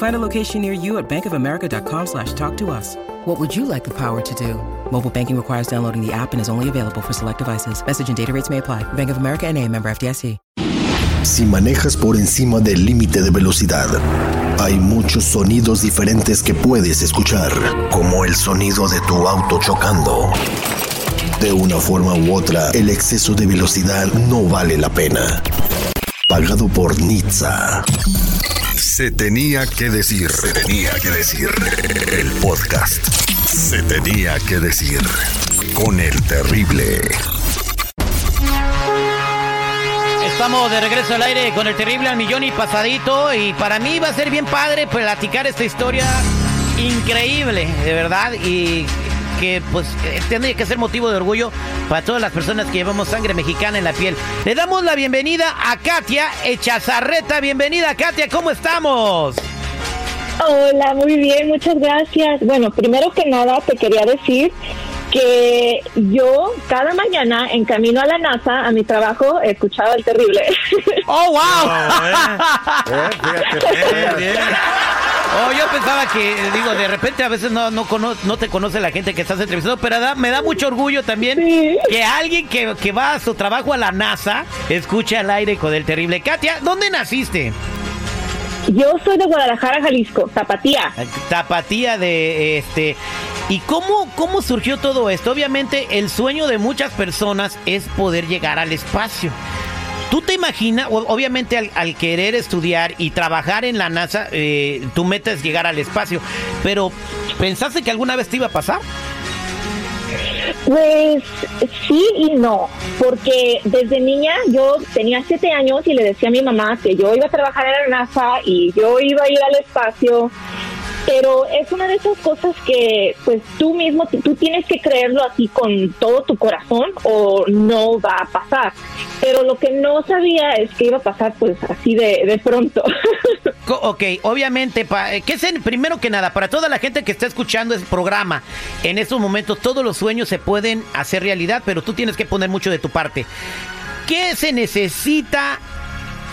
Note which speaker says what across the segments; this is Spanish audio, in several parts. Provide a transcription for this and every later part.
Speaker 1: Find a location near you at bankofamerica.com slash talk to us. What would you like the power to do? Mobile banking requires downloading the app and is only available for select devices. Message and data rates may apply. Bank of America and a member FDIC.
Speaker 2: Si manejas por encima del límite de velocidad, hay muchos sonidos diferentes que puedes escuchar, como el sonido de tu auto chocando. De una forma u otra, el exceso de velocidad no vale la pena. Pagado por Nizza. Se tenía que decir. Se tenía que decir. El podcast. Se tenía que decir. Con el terrible.
Speaker 3: Estamos de regreso al aire con el terrible al millón y pasadito. Y para mí va a ser bien padre platicar esta historia increíble, de verdad. Y que pues eh, tiene que ser motivo de orgullo para todas las personas que llevamos sangre mexicana en la piel. Le damos la bienvenida a Katia Echazarreta. Bienvenida Katia, ¿cómo estamos?
Speaker 4: Hola, muy bien, muchas gracias. Bueno, primero que nada te quería decir que yo cada mañana en camino a la NASA, a mi trabajo, escuchaba el terrible.
Speaker 3: ¡Oh, wow! Oh, yo pensaba que, digo, de repente a veces no, no, no te conoce la gente que estás entrevistando, pero me da mucho orgullo también que alguien que, que va a su trabajo a la NASA escuche al aire con el terrible. Katia, ¿dónde naciste?
Speaker 4: Yo soy de Guadalajara, Jalisco, Tapatía.
Speaker 3: Tapatía de este. ¿Y cómo, cómo surgió todo esto? Obviamente el sueño de muchas personas es poder llegar al espacio. ¿Tú te imaginas, obviamente al, querer estudiar y trabajar en la NASA, eh, tu meta es llegar al espacio, pero ¿pensaste que alguna vez te iba a pasar?
Speaker 4: Pues sí y no, porque desde niña yo tenía siete años y le decía a mi mamá que yo iba a trabajar en la NASA y yo iba a ir al espacio pero es una de esas cosas que pues tú mismo, tú tienes que creerlo así con todo tu corazón o no va a pasar. Pero lo que no sabía es que iba a pasar pues así de, de pronto.
Speaker 3: ok, obviamente, eh, ¿qué es primero que nada, para toda la gente que está escuchando el programa, en estos momentos todos los sueños se pueden hacer realidad, pero tú tienes que poner mucho de tu parte. ¿Qué se necesita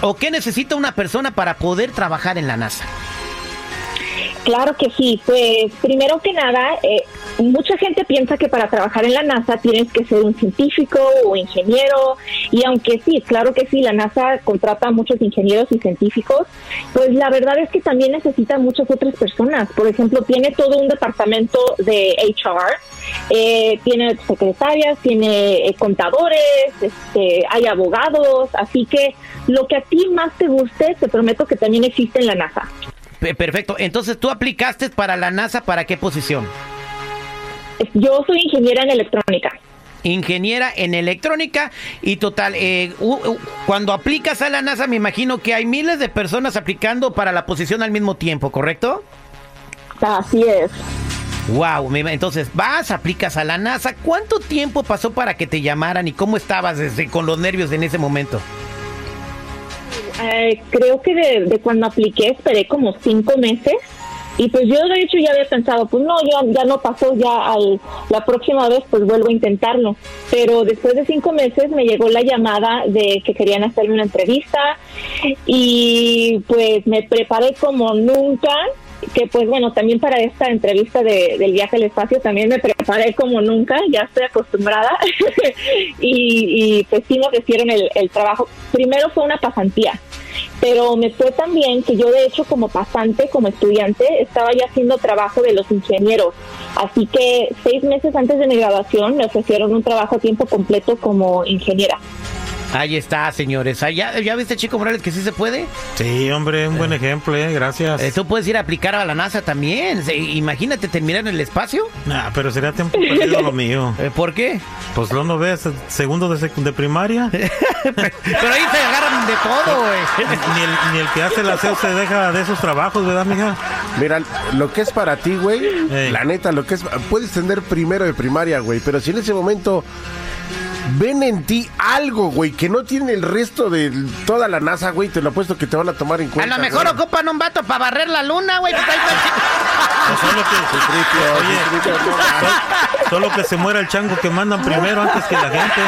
Speaker 3: o qué necesita una persona para poder trabajar en la NASA?
Speaker 4: Claro que sí. Pues primero que nada, eh, mucha gente piensa que para trabajar en la NASA tienes que ser un científico o ingeniero. Y aunque sí, claro que sí, la NASA contrata a muchos ingenieros y científicos, pues la verdad es que también necesita muchas otras personas. Por ejemplo, tiene todo un departamento de HR. Eh, tiene secretarias, tiene eh, contadores, este, hay abogados, así que lo que a ti más te guste, te prometo que también existe en la NASA.
Speaker 3: Perfecto. Entonces, ¿tú aplicaste para la NASA para qué posición?
Speaker 4: Yo soy ingeniera en electrónica.
Speaker 3: Ingeniera en electrónica y total, eh, cuando aplicas a la NASA me imagino que hay miles de personas aplicando para la posición al mismo tiempo, ¿correcto?
Speaker 4: Así es.
Speaker 3: Wow, entonces vas, aplicas a la NASA. ¿Cuánto tiempo pasó para que te llamaran y cómo estabas desde, con los nervios en ese momento?
Speaker 4: Eh, creo que de, cuando apliqué esperé como cinco meses y pues yo de hecho ya había pensado, pues no, ya, ya no pasó, ya al, la próxima vez pues vuelvo a intentarlo. Pero después de cinco meses me llegó la llamada de que querían hacerme una entrevista y pues me preparé como nunca que pues bueno, también para esta entrevista de, del viaje al espacio también me preparé como nunca, ya estoy acostumbrada y, pues sí me ofrecieron el, el trabajo. Primero fue una pasantía, pero me fue también que yo de hecho como pasante, como estudiante, estaba ya haciendo trabajo de los ingenieros. Así que seis meses antes de mi graduación me ofrecieron un trabajo a tiempo completo como ingeniera.
Speaker 3: Ahí está, señores. Ah, ¿Ya, ¿Ya viste, Chico Morales, que sí se puede?
Speaker 5: Sí, hombre, un buen ejemplo, eh, gracias.
Speaker 3: Eh, Tú puedes ir a aplicar a la NASA también. Se- Imagínate terminar en el espacio.
Speaker 5: Nah, pero sería tiempo perdido lo mío.
Speaker 3: Eh, ¿Por qué?
Speaker 5: Pues lo no ves, segundo de, sec- de primaria.
Speaker 3: Pero ahí se agarran de todo, güey.
Speaker 5: ni, el, ni el que hace el aseo se deja de esos trabajos, ¿verdad, mija?
Speaker 6: Mira, lo que es para ti, güey,
Speaker 5: Ey.
Speaker 6: la neta, lo que es, puedes tener primero de primaria, güey, pero si en ese momento ven en ti algo, güey, que no tiene el resto de toda la NASA, güey, te lo apuesto que te van a tomar en
Speaker 3: A
Speaker 6: cuenta.
Speaker 3: lo mejor
Speaker 6: güey.
Speaker 3: ocupan un vato para barrer la luna, güey.
Speaker 5: solo que, Oye, solo que se muera el chango que mandan primero antes que la gente.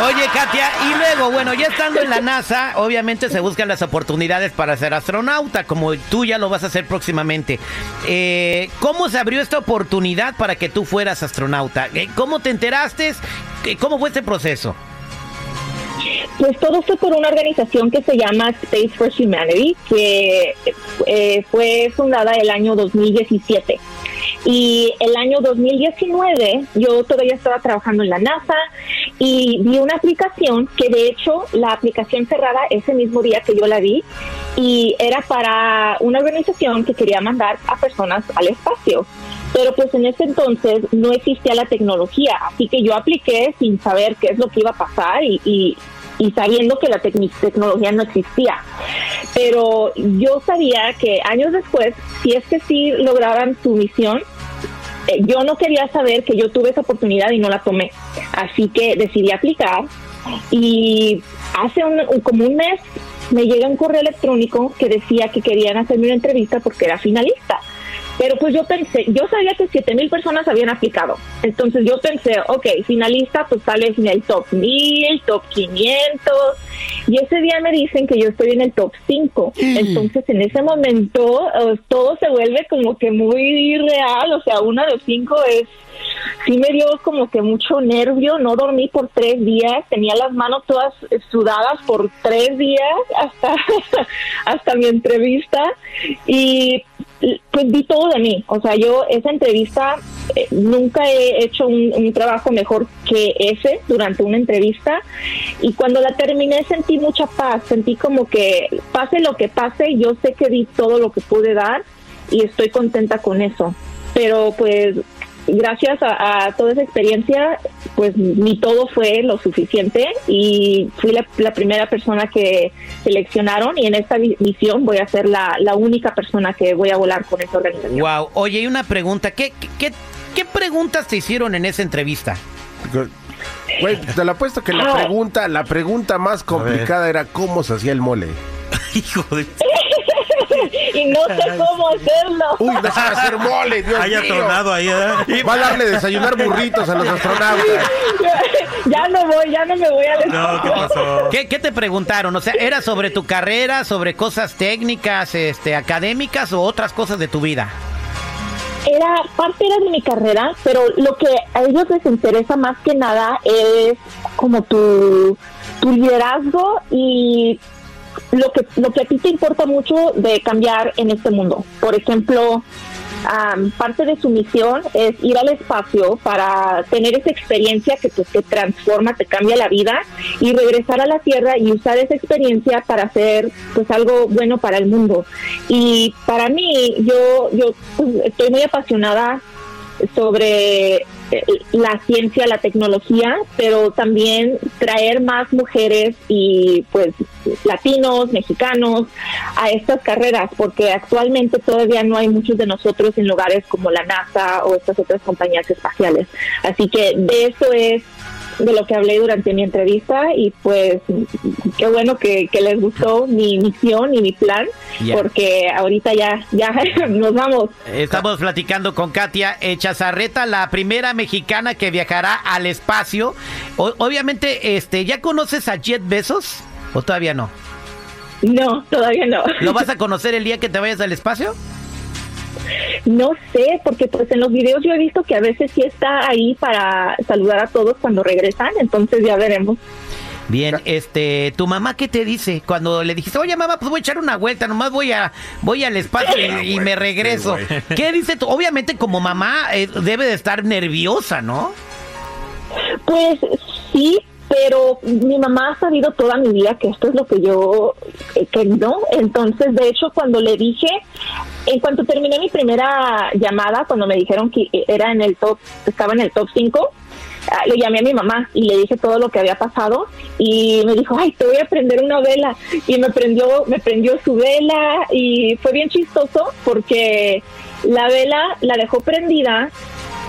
Speaker 3: Oye, Katia, y luego, bueno, ya estando en la NASA, obviamente se buscan las oportunidades para ser astronauta, como tú ya lo vas a hacer próximamente. Eh, ¿Cómo se abrió esta oportunidad para que tú fueras astronauta? Eh, ¿Cómo te enteraste? Eh, ¿Cómo fue este proceso?
Speaker 4: Pues todo fue por una organización que se llama Space for Humanity, que eh, fue fundada el año 2017. Y el año 2019 yo todavía estaba trabajando en la NASA y vi una aplicación que de hecho la aplicación cerrada ese mismo día que yo la vi y era para una organización que quería mandar a personas al espacio. Pero pues en ese entonces no existía la tecnología, así que yo apliqué sin saber qué es lo que iba a pasar y, y, y sabiendo que la tecni- tecnología no existía. Pero yo sabía que años después, si es que sí lograban su misión, eh, yo no quería saber que yo tuve esa oportunidad y no la tomé. Así que decidí aplicar y hace un- como un mes me llega un correo electrónico que decía que querían hacerme una entrevista porque era finalista. Pero pues yo pensé, yo sabía que 7 mil personas habían aplicado. Entonces yo pensé, ok, finalista, pues sales en el top 1000, top 500. Y ese día me dicen que yo estoy en el top 5. Entonces en ese momento eh, todo se vuelve como que muy real. O sea, una de cinco es sí me dio como que mucho nervio, no dormí por tres días, tenía las manos todas sudadas por tres días hasta, hasta mi entrevista y pues di todo de mí, o sea, yo esa entrevista eh, nunca he hecho un, un trabajo mejor que ese durante una entrevista. Y cuando la terminé sentí mucha paz, sentí como que pase lo que pase, yo sé que di todo lo que pude dar y estoy contenta con eso, pero pues gracias a, a toda esa experiencia, pues ni todo fue lo suficiente y fui la, la primera persona que seleccionaron y en esta misión voy a ser la, la única persona que voy a volar con esa organización.
Speaker 3: Wow. Oye, y una pregunta. ¿Qué, qué, qué preguntas te hicieron en esa entrevista?
Speaker 6: Güey, te lo apuesto que la
Speaker 4: Ah.
Speaker 6: pregunta, la pregunta más complicada era cómo se hacía el mole.
Speaker 5: Hijo de...
Speaker 4: y no sé cómo hacerlo.
Speaker 6: Uy, no sabe hacer mole, Dios
Speaker 5: Haya
Speaker 6: mío.
Speaker 5: tronado ahí, ¿eh?
Speaker 6: Va a darle desayunar burritos a los astronautas.
Speaker 4: ya no voy, ya no me voy a
Speaker 5: No, ¿qué pasó?
Speaker 3: ¿Qué, qué te preguntaron? O sea, ¿era sobre tu carrera, sobre cosas técnicas, este, académicas o otras cosas de tu vida?
Speaker 4: era parte era de mi carrera, pero lo que a ellos les interesa más que nada es como tu, tu liderazgo y lo que lo que a ti te importa mucho de cambiar en este mundo. Por ejemplo, am, parte de su misión es ir al espacio para tener esa experiencia que pues, te transforma, te cambia la vida y regresar a la Tierra y usar esa experiencia para hacer pues algo bueno para el mundo. Y para mí, yo, yo pues, estoy muy apasionada sobre la ciencia, la tecnología, pero también traer más mujeres y pues latinos, mexicanos a estas carreras, porque actualmente todavía no hay muchos de nosotros en lugares como la NASA o estas otras compañías espaciales. Así que de eso es de lo que hablé durante mi entrevista y pues qué bueno que, que les gustó mi misión y mi plan porque ahorita ya ya nos vamos
Speaker 3: Estamos platicando con Katia Echazarreta, la primera mexicana que viajará al espacio. O- obviamente, este, ¿ya conoces a Jet Bezos? ¿O todavía no?
Speaker 4: no todavía no
Speaker 3: ¿Lo vas a conocer el día que te vayas al espacio?
Speaker 4: No sé, porque pues en los videos yo he visto que a veces sí está ahí para saludar a todos cuando regresan, entonces ya veremos.
Speaker 3: Bien, este, ¿tu mamá qué te dice cuando le dijiste, oye mamá, pues voy a echar una vuelta, nomás voy a, voy al espacio y, y me regreso? ¿Qué dice tú? Obviamente como mamá eh, debe de estar nerviosa, ¿no?
Speaker 4: Pues sí, pero mi mamá ha sabido toda mi vida que esto es lo que yo eh, que no entonces de hecho cuando le dije en cuanto terminé mi primera llamada cuando me dijeron que era en el top estaba en el top 5 ah, le llamé a mi mamá y le dije todo lo que había pasado y me dijo ay te voy a prender una vela y me prendió me prendió su vela y fue bien chistoso porque la vela la dejó prendida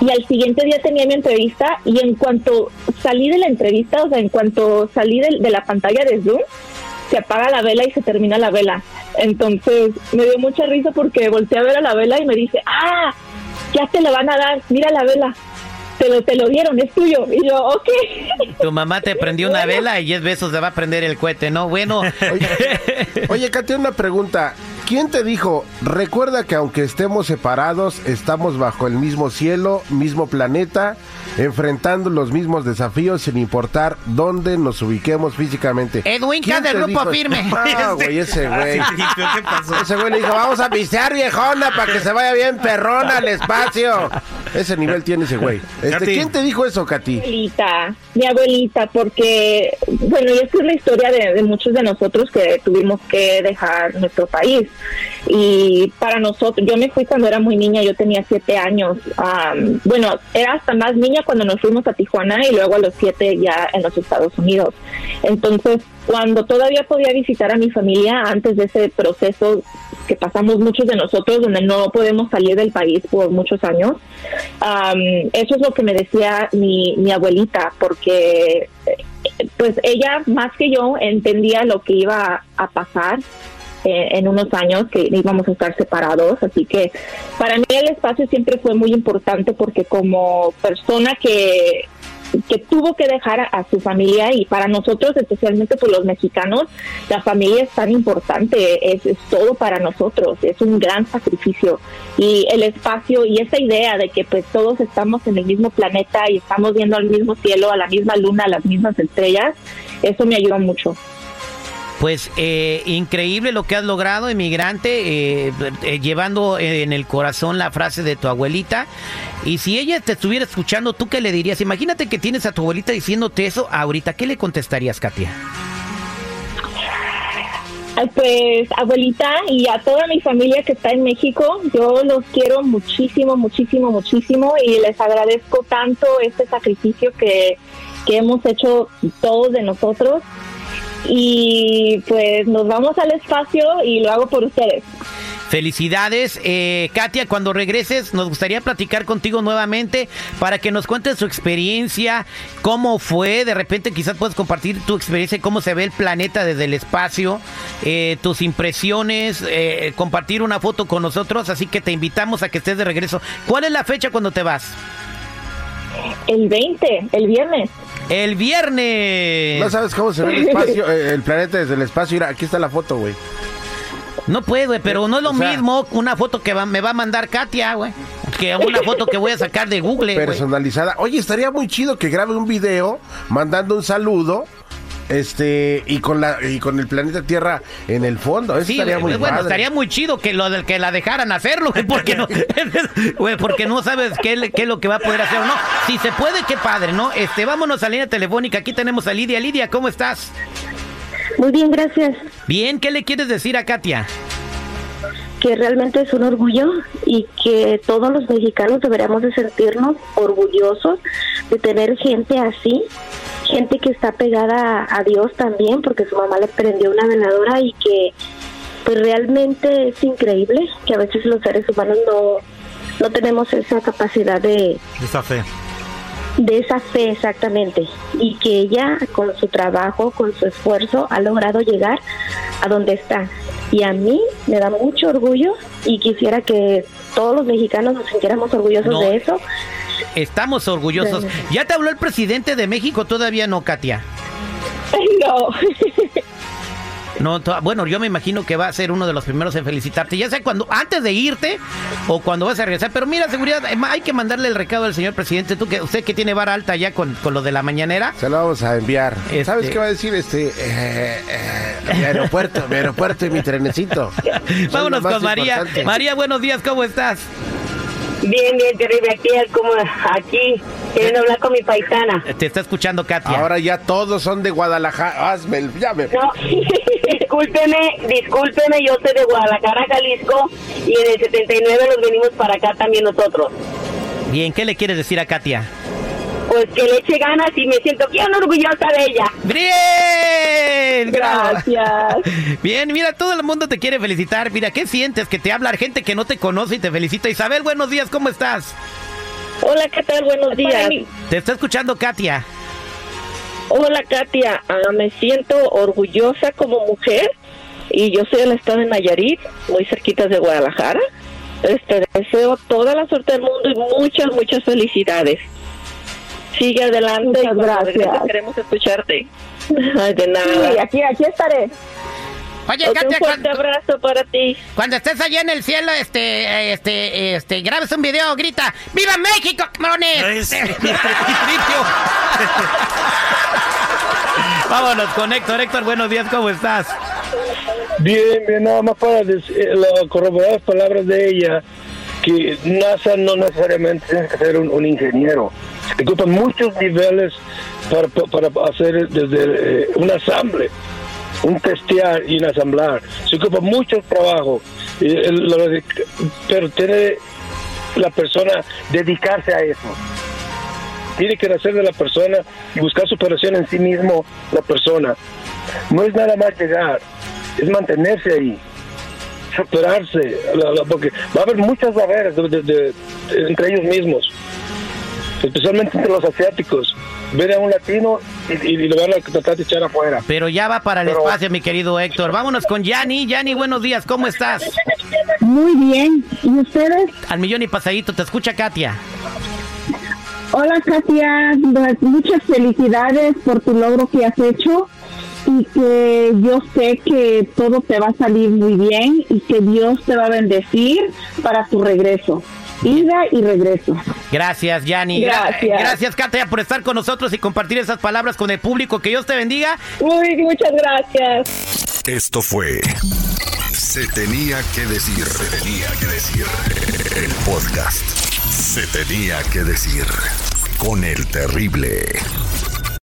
Speaker 4: y al siguiente día tenía mi entrevista y en cuanto salí de la entrevista, o sea, en cuanto salí de, de la pantalla de Zoom, se apaga la vela y se termina la vela. Entonces me dio mucha risa porque volteé a ver a la vela y me dice, ah, ya te la van a dar, mira la vela. Te lo, te lo dieron, es tuyo. Y yo, ok.
Speaker 3: Tu mamá te prendió una vela y 10 besos se va a prender el cohete, ¿no? Bueno.
Speaker 6: Oye, Katia, una pregunta. ¿Quién te dijo, recuerda que aunque estemos separados, estamos bajo el mismo cielo, mismo planeta, enfrentando los mismos desafíos sin importar dónde nos ubiquemos físicamente?
Speaker 3: Edwin
Speaker 6: ¿Quién
Speaker 3: del grupo
Speaker 6: dijo-
Speaker 3: firme.
Speaker 6: Ah, güey, ese güey.
Speaker 5: ¿Qué pasó?
Speaker 6: Ese güey le dijo, vamos a pistear viejona para que se vaya bien perrona al espacio. Ese nivel tiene ese güey. Este. ¿Quién te dijo eso, Katy?
Speaker 4: abuelita, mi abuelita, porque, bueno, y esta es la historia de, de muchos de nosotros que tuvimos que dejar nuestro país. Y para nosotros, yo me fui cuando era muy niña, yo tenía siete años. Am, bueno, era hasta más niña cuando nos fuimos a Tijuana y luego a los siete ya en los Estados Unidos. Entonces, cuando todavía podía visitar a mi familia antes de ese proceso que pasamos muchos de nosotros, donde no podemos salir del país por muchos años, Am, eso es lo que me decía mi, mi abuelita, porque eh, pues ella más que yo entendía lo que iba a pasar eh, en unos años que íbamos a estar separados, así que para mí el espacio siempre fue muy importante porque como persona que que tuvo que dejar a, su familia y para nosotros, especialmente por los mexicanos, la familia es tan importante, es, es todo para nosotros, es un gran sacrificio y el espacio y esa idea de que pues todos estamos en el mismo planeta y estamos viendo al mismo cielo, a la misma luna, a las mismas estrellas, eso me ayuda mucho.
Speaker 3: Pues eh, increíble lo que has logrado, inmigrante, eh, eh, llevando en el corazón la frase de tu abuelita. Y si ella te estuviera escuchando, ¿tú qué le dirías? Imagínate que tienes a tu abuelita diciéndote eso ahorita. ¿Qué le contestarías, Katia?
Speaker 4: Pues abuelita y a toda mi familia que está en México, yo los quiero muchísimo, muchísimo, muchísimo y les agradezco tanto este sacrificio que, que hemos hecho todos de nosotros. Y pues nos vamos al espacio y lo hago por ustedes.
Speaker 3: Felicidades, eh, Katia. Cuando regreses, nos gustaría platicar contigo nuevamente para que nos cuentes su experiencia, cómo fue. De repente, quizás puedes compartir tu experiencia, cómo se ve el planeta desde el espacio, eh, tus impresiones, eh, compartir una foto con nosotros. Así que te invitamos a que estés de regreso. ¿Cuál es la fecha cuando te vas?
Speaker 4: El 20, el viernes.
Speaker 3: El viernes.
Speaker 6: No sabes cómo se ve el espacio, eh, el planeta desde el espacio. Mira, aquí está la foto, güey.
Speaker 3: No puedo, güey, pero no es lo
Speaker 6: O sea-
Speaker 3: mismo una foto que va- me va a mandar Katia, güey, que una foto que voy a sacar de Google.
Speaker 6: Personalizada. Oye, estaría muy chido que grabe un video mandando un saludo. Este, y con la, y con el planeta Tierra en el fondo. Eso
Speaker 3: Sí,
Speaker 6: estaría muy
Speaker 3: bueno,
Speaker 6: padre.
Speaker 3: estaría muy chido que lo del que la dejaran hacerlo, porque no, porque no sabes qué, qué es lo que va a poder hacer o no. Si se puede, qué padre, ¿no? Este, vámonos a la línea telefónica. Aquí tenemos a Lidia. Lidia, ¿cómo estás?
Speaker 7: Muy bien, gracias.
Speaker 3: Bien, ¿qué le quieres decir a Katia?
Speaker 7: Que realmente es un orgullo y que todos los mexicanos deberíamos de sentirnos orgullosos de tener gente así, gente que está pegada a Dios también, porque su mamá le prendió una veladora y que pues realmente es increíble que a veces los seres humanos no, no tenemos esa capacidad de,
Speaker 5: Esa fe.
Speaker 7: de esa fe exactamente y que ella con su trabajo, con su esfuerzo ha logrado llegar a donde está. Y a mí me da mucho orgullo y quisiera que todos los mexicanos nos sintiéramos orgullosos
Speaker 3: No.
Speaker 7: de eso.
Speaker 3: Estamos orgullosos. ¿Ya te habló el presidente de México? Todavía no, Katia.
Speaker 4: No.
Speaker 3: No, bueno, yo me imagino que va a ser uno de los primeros en felicitarte, ya sea cuando antes de irte o cuando vas a regresar. Pero mira, seguridad, eh, hay que mandarle el recado al señor presidente. Tú que usted que tiene vara alta ya con, con lo de la mañanera.
Speaker 6: Se lo vamos a enviar.
Speaker 3: Este-
Speaker 6: ¿Sabes qué va a decir? Este, eh, eh, mi aeropuerto, mi aeropuerto y mi trenecito.
Speaker 3: Vámonos con María.
Speaker 6: importante.
Speaker 3: María, buenos días, ¿cómo estás?
Speaker 8: Bien, bien, terrible. Aquí, como aquí, queriendo hablar con mi paisana.
Speaker 3: Te está escuchando Katia.
Speaker 6: Ahora ya todos son de Guadalajara. Hazme el, ya me-
Speaker 8: No, discúlpeme, discúlpeme, yo soy de Guadalajara, Jalisco, y en el 79 nos venimos para acá también nosotros.
Speaker 3: Bien, ¿qué le quieres decir a Katia?
Speaker 8: Pues que le eche ganas y me siento bien orgullosa de ella.
Speaker 3: ¡Bien!
Speaker 4: Gracias.
Speaker 3: Bien, mira, todo el mundo te quiere felicitar. Mira, ¿qué sientes? Que te habla gente que no te conoce y te felicita. Isabel, buenos días, ¿cómo estás?
Speaker 9: Hola, ¿qué tal? Buenos días.
Speaker 3: Te está escuchando Katia.
Speaker 9: Hola, Katia. Ah, me siento orgullosa como mujer y yo soy del estado de Nayarit, muy cerquita de Guadalajara. Este, deseo toda la suerte del mundo y muchas, muchas felicidades. Sigue adelante
Speaker 4: Muchas gracias.
Speaker 9: regreses queremos escucharte. Ay, de nada.
Speaker 4: Sí, aquí, aquí estaré.
Speaker 3: Oye, Katia,
Speaker 9: fuerte
Speaker 3: cuando,
Speaker 9: abrazo para ti.
Speaker 3: cuando estés allá en el cielo, este, este, este, grabes un video, grita, ¡Viva México, cabrones! Vámonos con Héctor. Héctor, buenos días, ¿cómo estás?
Speaker 10: Bien, bien, nada más para decir, eh, la- corroborar las palabras de ella, que NASA no necesariamente tiene que ser un, un ingeniero. Ocupan muchos niveles para, para hacer desde eh, un asamble, un testear y un asamblar. Se ocupa mucho trabajo, pero tiene la persona dedicarse a eso. Tiene que nacer de la persona y buscar superación en sí mismo la persona. No es nada más llegar, es mantenerse ahí, superarse, porque va a haber muchas barreras entre ellos mismos, especialmente entre los asiáticos. Ven a un latino y, y lo van a tratar de echar afuera.
Speaker 3: Pero ya va para el
Speaker 10: Pero-
Speaker 3: espacio, mi querido Héctor. Vámonos con Yanni. Yanni, buenos días, ¿cómo estás?
Speaker 11: Muy bien. ¿Y ustedes?
Speaker 3: Al millón y pasadito, te escucha Katia.
Speaker 11: Hola, Katia. Pues, Muchas felicidades por tu logro que has hecho y que yo sé que todo te va a salir muy bien y que Dios te va a bendecir para tu regreso. Ida y regreso.
Speaker 3: Gracias, Yanni. Gra-
Speaker 11: Gracias.
Speaker 3: gracias, Katia, por estar con nosotros y compartir esas palabras con el público. Que Dios te bendiga.
Speaker 4: Uy, muchas gracias.
Speaker 12: Esto fue Se tenía que decir. Se tenía que decir. El podcast. Se tenía que decir. Con el terrible.